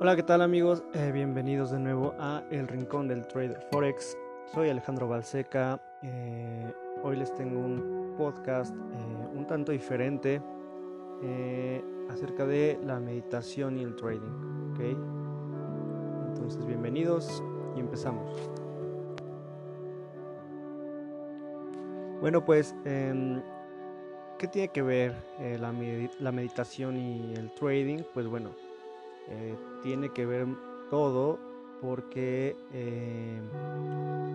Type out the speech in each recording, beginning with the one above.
Hola, ¿qué tal amigos? Eh, bienvenidos de nuevo a El Rincón del Trader Forex. Soy Alejandro Balseca. Eh, hoy les tengo un podcast eh, un tanto diferente acerca de la meditación y el trading. ¿okay? Entonces, bienvenidos y empezamos. Bueno, pues, em, ¿qué tiene que ver la, la meditación y el trading? Pues bueno, eh, tiene que ver todo porque eh,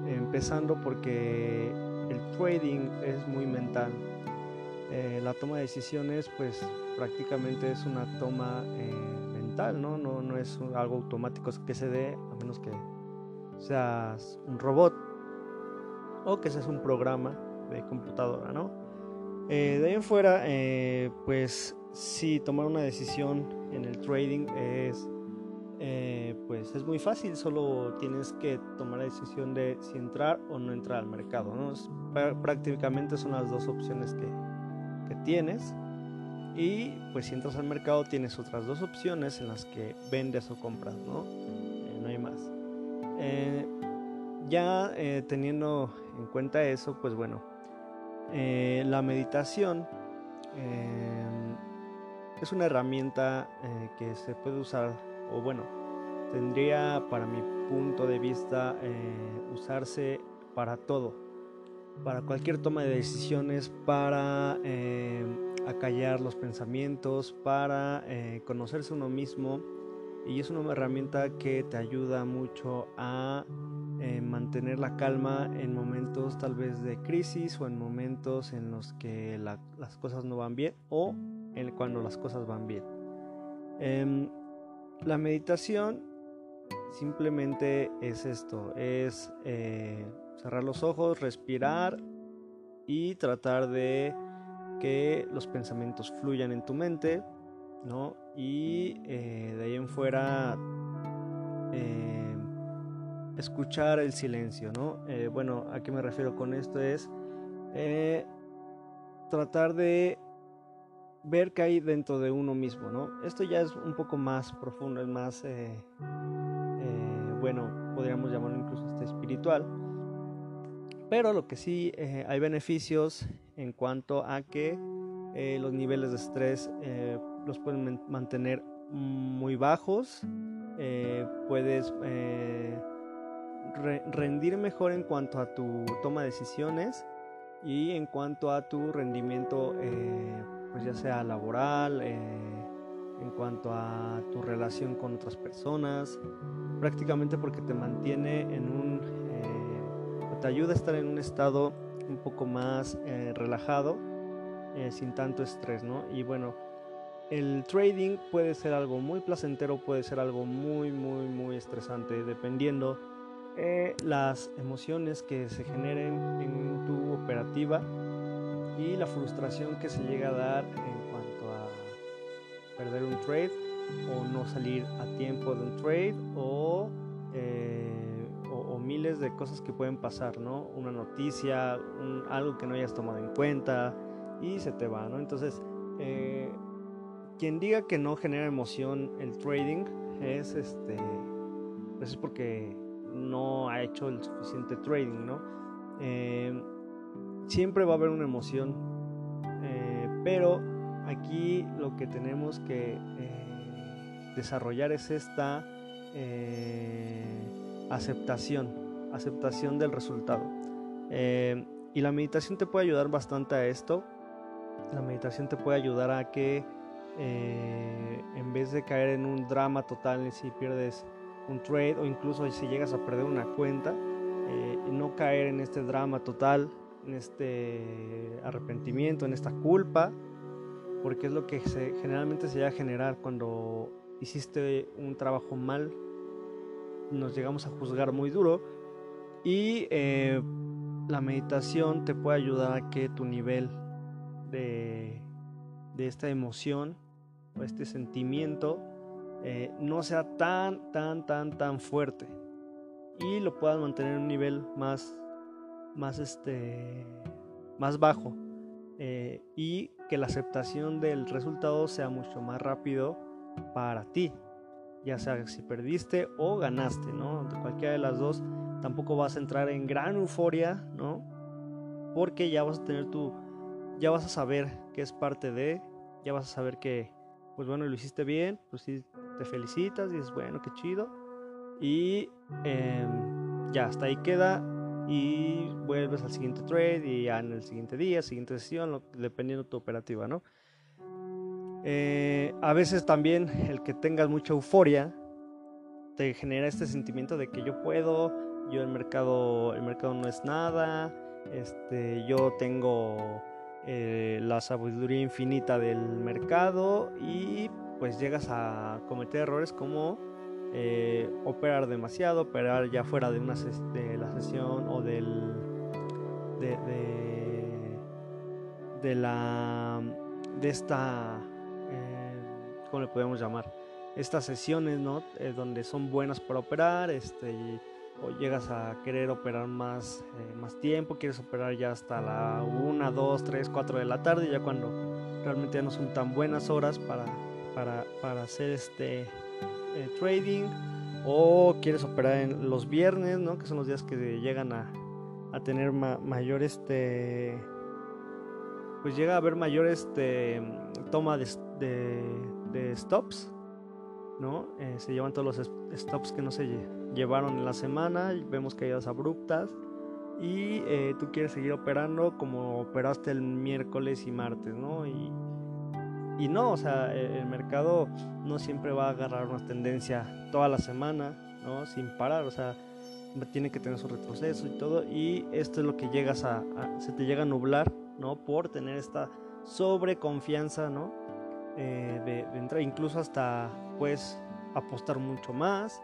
empezando porque el trading es muy mental. Eh, la toma de decisiones pues prácticamente es una toma mental, ¿no? ¿no? No es algo automático que se dé a menos que seas un robot o que seas un programa de computadora, ¿no? de ahí en fuera, pues si tomar una decisión en el trading es eh, pues es muy fácil, solo tienes que tomar la decisión de si entrar o no entrar al mercado. ¿no? prácticamente son las dos opciones que, que, tienes. Y pues si entras al mercado tienes otras dos opciones en las que vendes o compras, ¿no? Eh, no hay más. Eh, ya teniendo en cuenta eso, pues bueno, la meditación es una herramienta eh, que se puede usar, o bueno, tendría para mi punto de vista eh, usarse para todo, para cualquier toma de decisiones, para eh, acallar los pensamientos, para conocerse uno mismo. Y es una herramienta que te ayuda mucho a mantener la calma en momentos tal vez de crisis o en momentos en los que las cosas no van bien o cuando las cosas van bien. Em, la meditación simplemente es esto, es eh, cerrar los ojos, respirar y tratar de que los pensamientos fluyan en tu mente, ¿no? Y eh, de ahí en fuera em, escuchar el silencio, ¿no? Eh, bueno, ¿a qué me refiero con esto? Es tratar de ver qué hay dentro de uno mismo, ¿no? Esto ya es un poco más profundo, es más, eh, eh, bueno, podríamos llamarlo incluso este espiritual. Pero lo que sí eh, hay beneficios en cuanto a que los niveles de estrés los pueden mantener muy bajos, puedes rendir mejor en cuanto a tu toma de decisiones y en cuanto a tu rendimiento pues ya sea laboral, eh, en cuanto a tu relación con otras personas, prácticamente porque te mantiene en un, eh, te ayuda a estar en un estado un poco más eh, relajado, sin tanto estrés, ¿no? Y bueno, el trading puede ser algo muy placentero, puede ser algo muy, muy, muy estresante, dependiendo las emociones que se generen en tu operativa y la frustración que se llega a dar en cuanto a perder un trade o no salir a tiempo de un trade o, eh, miles de cosas que pueden pasar, ¿no? Una noticia, algo que no hayas tomado en cuenta y se te va, ¿no? Entonces, eh, quien diga que no genera emoción el trading es este, pues es porque no ha hecho el suficiente trading, ¿no? Eh, siempre va a haber una emoción, eh, pero aquí lo que tenemos que eh, desarrollar es esta eh, aceptación, aceptación del resultado. y la meditación te puede ayudar bastante a esto. La meditación te puede ayudar a que en vez de caer en un drama total si pierdes un trade o incluso si llegas a perder una cuenta, no caer en este drama total, en este arrepentimiento, en esta culpa, porque es lo que generalmente se llega a generar cuando hiciste un trabajo mal, nos llegamos a juzgar muy duro y eh, la meditación te puede ayudar a que tu nivel de, de esta emoción o este sentimiento eh, no sea tan, tan, tan, tan fuerte y lo puedas mantener en un nivel más más, este, más bajo eh, y que la aceptación del resultado sea mucho más rápido para ti. ya sea si perdiste o ganaste, ¿no? De cualquiera de las dos tampoco vas a entrar en gran euforia, ¿no? Porque ya vas a tener tu, ya vas a saber que es parte de, ya vas a saber que, pues bueno, lo hiciste bien, pues sí, te felicitas y dices, bueno, qué chido. Y em, ya, hasta ahí queda y vuelves al siguiente trade y ya en el siguiente día, siguiente sesión, dependiendo de tu operativa, ¿no? Eh, a veces también el que tengas mucha euforia te genera este sentimiento de que yo puedo, yo el mercado, el mercado no es nada, este, yo tengo eh, la sabiduría infinita del mercado y pues llegas a cometer errores como eh, operar demasiado, operar ya fuera de, una de la sesión o del de, de, la de esta ¿cómo le podemos llamar? Estas sesiones, ¿no? Eh, donde son buenas para operar, este, o llegas a querer operar más, eh, más tiempo, quieres operar ya hasta la 1, 2, 3, 4 de la tarde, ya cuando realmente ya no son tan buenas horas para, para, para hacer este eh, trading, o quieres operar en los viernes, ¿no? Que son los días que llegan a, a tener mayor este pues llega a haber mayor este toma de, de stops, ¿no? Eh, se llevan todos los stops que no se llevaron en la semana, vemos caídas abruptas y eh, tú quieres seguir operando como operaste el miércoles y martes, ¿no? Y, y no, o sea, e-, el mercado no siempre va a agarrar una tendencia toda la semana, ¿no? Sin parar, o sea, tiene que tener su retroceso y todo, y esto es lo que llegas a, se te llega a nublar, ¿no? Por tener esta sobreconfianza, ¿no? Eh, de, entrar, incluso hasta pues apostar mucho más.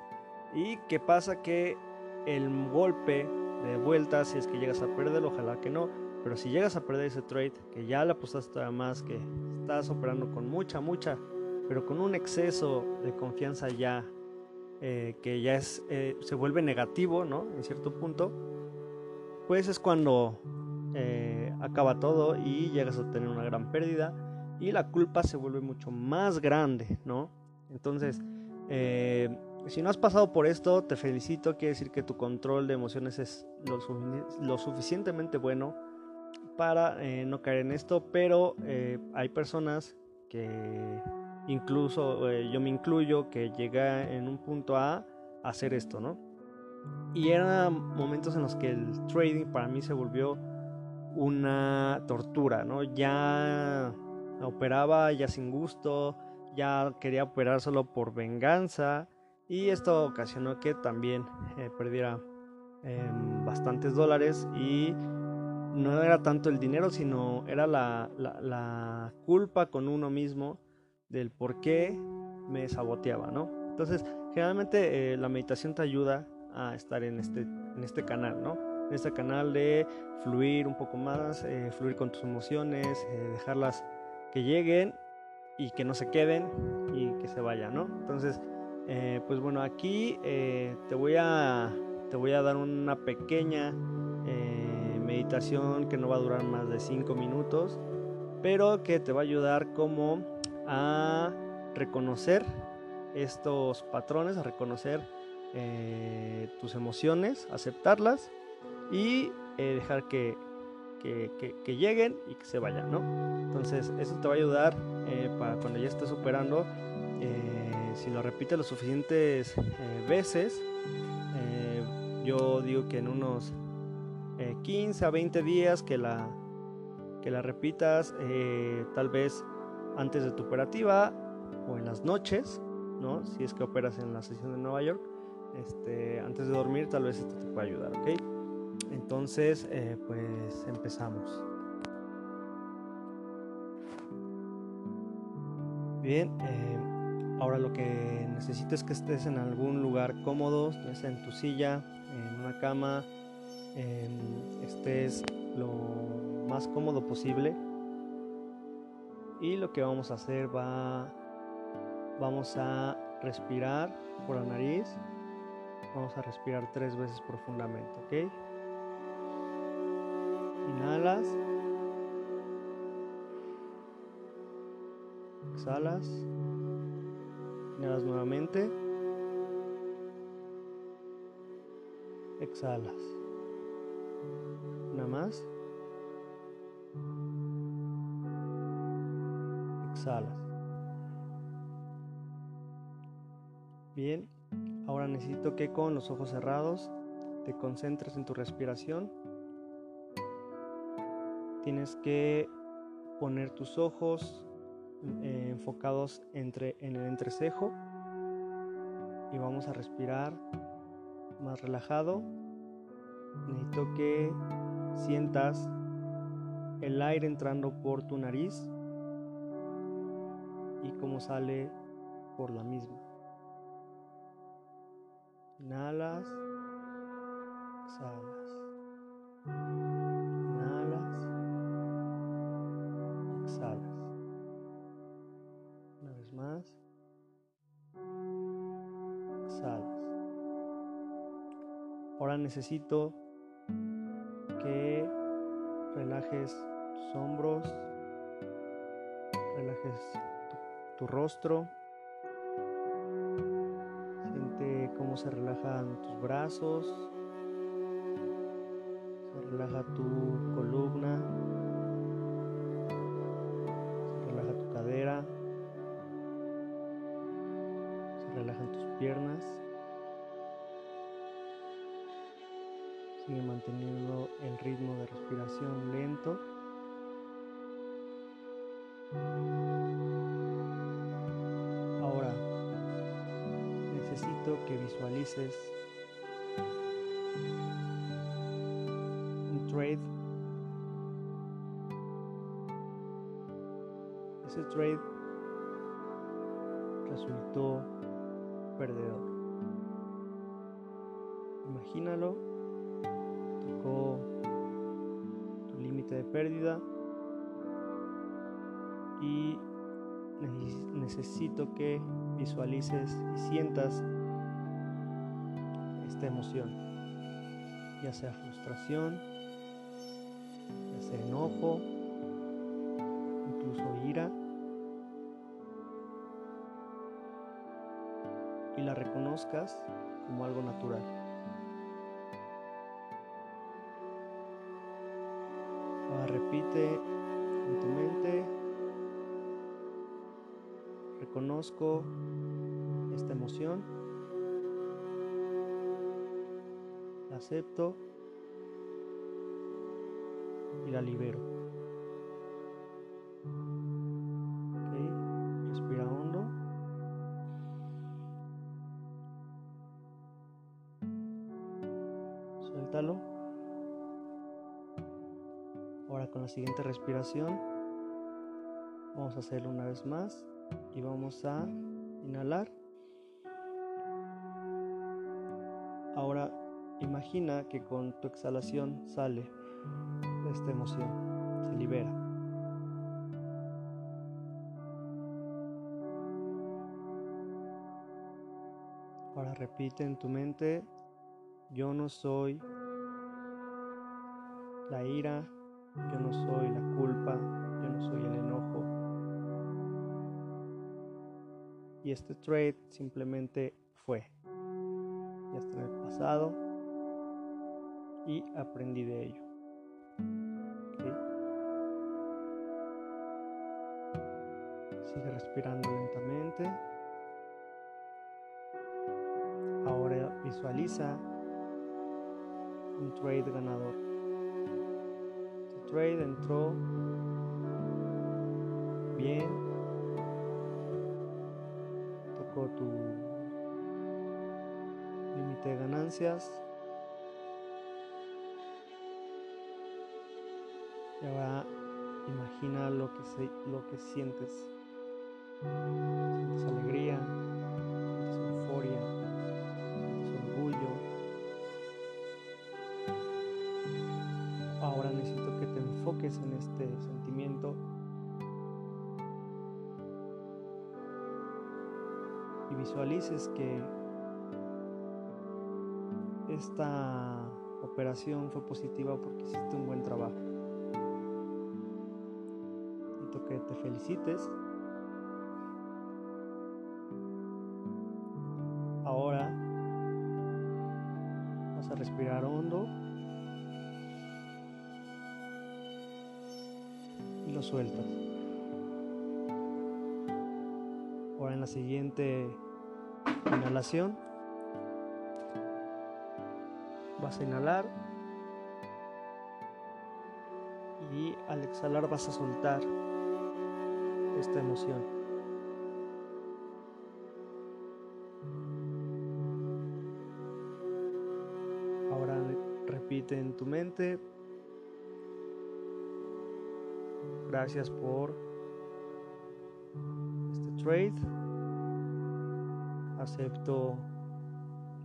¿Y qué pasa? Que el golpe de vuelta, si es que llegas a perder, ojalá que no, pero si llegas a perder ese trade, que ya le apostaste a más, que estás operando con mucha, mucha, pero con un exceso de confianza ya, eh, que ya es, eh, se vuelve negativo, ¿no? En cierto punto, pues es cuando acaba todo y llegas a tener una gran pérdida y la culpa se vuelve mucho más grande, ¿no? Entonces, eh, si no has pasado por esto, te felicito, quiere decir que tu control de emociones es lo, suficientemente bueno para eh, no caer en esto, pero eh, hay personas que incluso yo me incluyo que llega en un punto a hacer esto, ¿no? Y eran momentos en los que el trading para mí se volvió una tortura, ¿no? Ya operaba ya sin gusto, ya quería operar solo por venganza y esto ocasionó que también eh, perdiera em, bastantes dólares y no era tanto el dinero, sino era la, la, culpa con uno mismo del por qué me saboteaba, ¿no? Entonces, generalmente eh, la meditación te ayuda a estar en este, en este canal, ¿no? En este canal de fluir un poco más, eh, fluir con tus emociones, dejarlas que lleguen y que no se queden y que se vayan, ¿no? Entonces, eh, pues bueno, aquí eh, te, voy a, te voy a dar una pequeña eh, meditación que no va a durar más de 5 minutos, pero que te va a ayudar como a reconocer estos patrones, a reconocer tus emociones, aceptarlas y dejar que, que, lleguen y que se vayan, ¿no? Entonces, eso te va a ayudar eh, para cuando ya estés operando. Eh, si lo repites lo suficientes eh, veces, yo digo que en unos 15 a 20 días que la, que la repitas, tal vez antes de tu operativa o en las noches, ¿no? Si es que operas en la sesión de Nueva York, este, antes de dormir, tal vez esto te pueda ayudar, ¿ok? Entonces, eh, pues empezamos. Bien, eh, ahora lo que necesito es que estés en algún lugar cómodo, ya en tu silla, en una cama, eh, estés lo más cómodo posible. Y lo que vamos a hacer va, vamos a respirar por la nariz. Vamos a respirar tres veces profundamente, ¿ok? Inhalas. Exhalas. Inhalas nuevamente. Exhalas. Exhalas. Bien, ahora necesito que con los ojos cerrados te concentres en tu respiración. Tienes que poner tus ojos eh, enfocados entre, en el entrecejo y vamos a respirar más relajado. Necesito que sientas el aire entrando por tu nariz y cómo sale por la misma. Inhalas, exhalas. Necesito que relajes tus hombros, relajes tu, rostro, siente cómo se relajan tus brazos, se relaja tu columna, se relaja tu cadera, se relajan tus piernas. Sigue manteniendo el ritmo de respiración lento. Ahora necesito que visualices un trade. Ese trade resultó perdedor. Imagínalo tu límite de pérdida. Y necesito que visualices y sientas esta emoción, ya sea frustración, ya sea enojo, incluso ira, y la reconozcas como algo natural. Repite en tu mente, reconozco esta emoción, la acepto y la libero. Respiración vamos a hacerlo una vez más y vamos a inhalar. Ahora imagina que con tu exhalación sale esta emoción, se libera. Ahora repite en tu mente, yo no soy la ira, yo no soy la culpa, yo no soy el enojo. Y este trade simplemente fue. Ya está el pasado y aprendí de ello. Sigue respirando lentamente. Ahora visualiza un trade ganador trade entró bien, tocó tu límite de ganancias. Y ahora imagina lo que, se, lo que sientes. Sientes alegría, en este sentimiento y visualices que esta operación fue positiva porque hiciste un buen trabajo. Necesito que te felicites. Ahora vas a respirar hondo. Lo sueltas. Ahora en la siguiente inhalación vas a inhalar y al exhalar vas a soltar esta emoción. Ahora repite en tu mente, gracias por este trade, acepto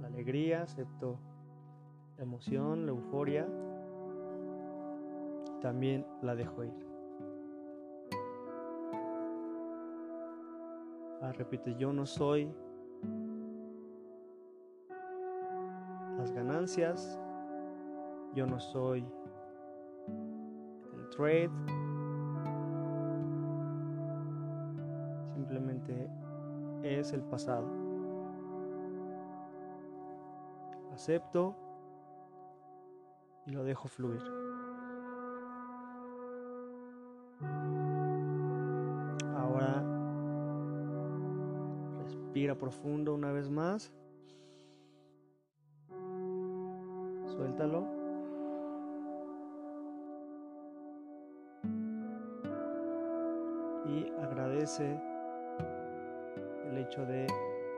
la alegría, acepto la emoción, la euforia, también la dejo ir. Ah, repite, yo no soy las ganancias, yo no soy el trade, es el pasado. Acepto y lo dejo fluir. Ahora respira profundo una vez más. Suéltalo. Y agradece hecho de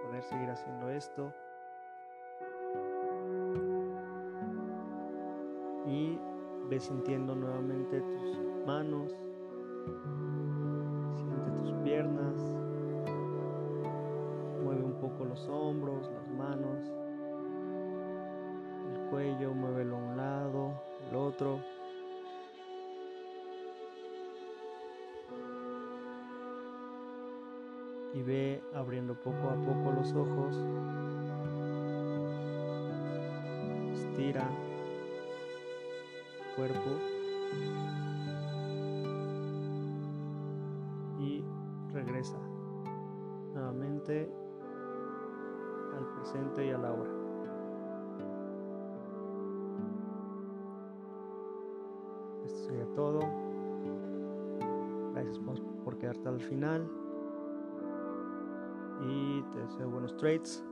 poder seguir haciendo esto. y ve sintiendo nuevamente tus manos, siente tus piernas, mueve un poco los hombros, las manos, el cuello, muévelo a un lado, el otro. Y ve abriendo poco a poco los ojos. Estira cuerpo y regresa nuevamente al presente y a la hora. Esto sería todo. Gracias por, por quedarte al final y te deseo buenos trades.